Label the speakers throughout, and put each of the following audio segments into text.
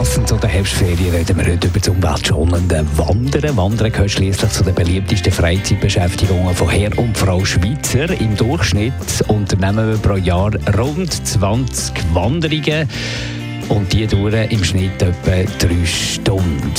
Speaker 1: passend zu den Herbstferien reden wir heute über das umweltschonende Wandern. Wandern gehört schließlich zu den beliebtesten Freizeitbeschäftigungen von Herr und Frau Schweizer. Im Durchschnitt unternehmen wir pro Jahr rund 20 Wanderungen. Und die dauern im Schnitt etwa drei Stunden.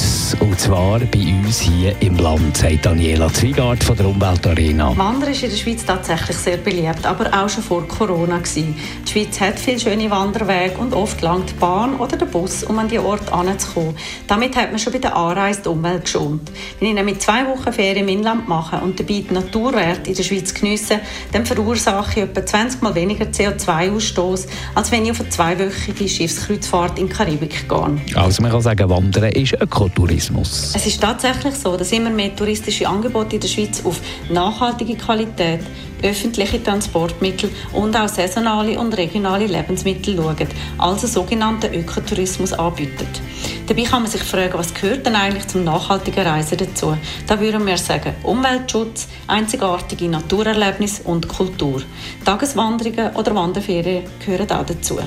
Speaker 1: Und zwar bei uns hier im Land, sagt Daniela Zwiegart von der Umweltarena.
Speaker 2: Wandern ist in der Schweiz tatsächlich sehr beliebt, aber auch schon vor Corona. Gewesen. Die Schweiz hat viele schöne Wanderwege und oft langt die Bahn oder der Bus, um an die Orte anzukommen. Damit hat man schon bei der Anreise die Umwelt geschont. Wenn ich nämlich zwei Wochen Ferien im Inland mache und dabei die Naturwerte in der Schweiz geniesse, dann verursache ich etwa 20 Mal weniger CO2-Ausstoß, als wenn ich auf eine zweiwöchige Schiffskreuzfahrt Kreuzfahrt in die Karibik gehen.
Speaker 1: Also man kann sagen, Wandern ist Ökotourismus.
Speaker 2: Es ist tatsächlich so, dass immer mehr touristische Angebote in der Schweiz auf nachhaltige Qualität, öffentliche Transportmittel und auch saisonale und regionale Lebensmittel schauen, also sogenannten Ökotourismus anbieten. Dabei kann man sich fragen, was gehört denn eigentlich zum nachhaltigen Reisen dazu? Da würden wir sagen, Umweltschutz, einzigartige Naturerlebnis und Kultur. Tageswanderungen oder Wanderferien gehören auch dazu.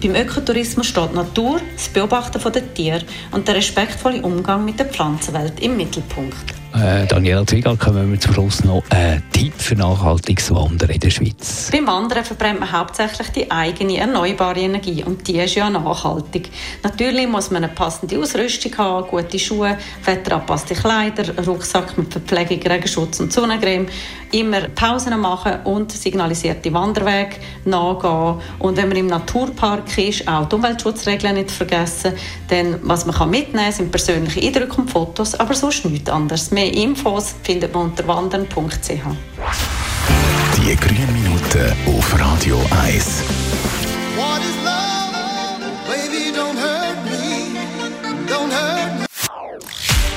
Speaker 2: Beim Ökotourismus steht Natur, das Beobachten der Tiere und der respektvolle Umgang mit der Pflanzenwelt im Mittelpunkt.
Speaker 1: Äh, Daniela Zwiegal, kommen wir zum Schluss noch einen Tipp für nachhaltiges Wandern in der Schweiz.
Speaker 2: Beim Wandern verbrennt man hauptsächlich die eigene erneuerbare Energie und die ist ja nachhaltig. Natürlich muss man eine passende Ausrüstung haben, gute Schuhe, wetterangepasste Kleider, Rucksack mit Verpflegung, Regenschutz und Sonnencreme, immer Pausen machen und signalisierte Wanderwege nachgehen und wenn man im Naturpark ist, auch die Umweltschutzregeln nicht vergessen, denn was man mitnehmen kann, sind persönliche Eindrücke und Fotos, aber sonst nichts anderes. Mehr Mehr Infos findet man unter wandern.ch.
Speaker 3: Die grünen Minuten auf Radio 1.